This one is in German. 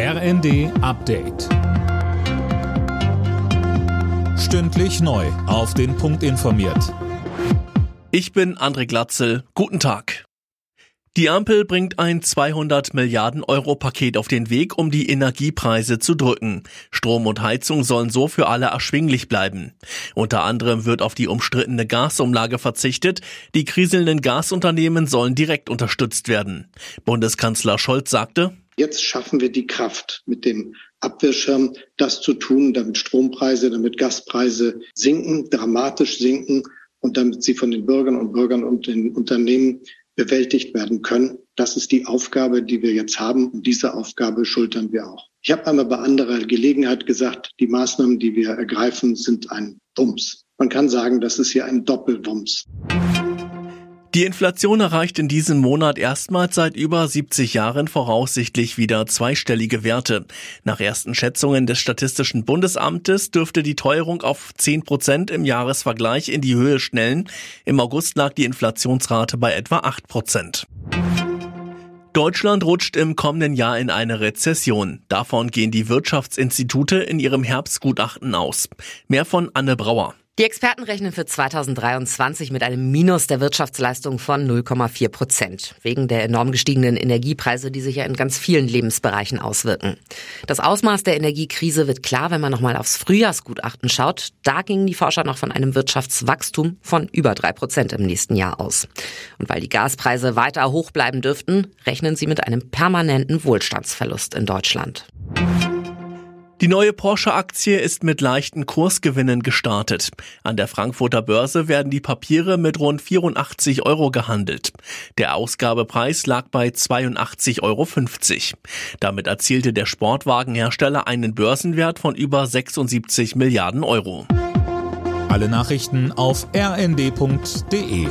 RND Update. Stündlich neu. Auf den Punkt informiert. Ich bin André Glatzel. Guten Tag. Die Ampel bringt ein 200 Milliarden Euro Paket auf den Weg, um die Energiepreise zu drücken. Strom und Heizung sollen so für alle erschwinglich bleiben. Unter anderem wird auf die umstrittene Gasumlage verzichtet. Die kriselnden Gasunternehmen sollen direkt unterstützt werden. Bundeskanzler Scholz sagte, Jetzt schaffen wir die Kraft mit dem Abwehrschirm, das zu tun, damit Strompreise, damit Gaspreise sinken, dramatisch sinken und damit sie von den Bürgern und Bürgern und den Unternehmen bewältigt werden können. Das ist die Aufgabe, die wir jetzt haben und diese Aufgabe schultern wir auch. Ich habe einmal bei anderer Gelegenheit gesagt, die Maßnahmen, die wir ergreifen, sind ein Wumms. Man kann sagen, das ist hier ein Doppelwumms. Die Inflation erreicht in diesem Monat erstmals seit über 70 Jahren voraussichtlich wieder zweistellige Werte. Nach ersten Schätzungen des Statistischen Bundesamtes dürfte die Teuerung auf 10 Prozent im Jahresvergleich in die Höhe schnellen. Im August lag die Inflationsrate bei etwa 8 Prozent. Deutschland rutscht im kommenden Jahr in eine Rezession. Davon gehen die Wirtschaftsinstitute in ihrem Herbstgutachten aus. Mehr von Anne Brauer. Die Experten rechnen für 2023 mit einem Minus der Wirtschaftsleistung von 0,4 Prozent. Wegen der enorm gestiegenen Energiepreise, die sich ja in ganz vielen Lebensbereichen auswirken. Das Ausmaß der Energiekrise wird klar, wenn man nochmal aufs Frühjahrsgutachten schaut. Da gingen die Forscher noch von einem Wirtschaftswachstum von über drei Prozent im nächsten Jahr aus. Und weil die Gaspreise weiter hoch bleiben dürften, rechnen sie mit einem permanenten Wohlstandsverlust in Deutschland. Die neue Porsche-Aktie ist mit leichten Kursgewinnen gestartet. An der Frankfurter Börse werden die Papiere mit rund 84 Euro gehandelt. Der Ausgabepreis lag bei 82,50 Euro. Damit erzielte der Sportwagenhersteller einen Börsenwert von über 76 Milliarden Euro. Alle Nachrichten auf rnd.de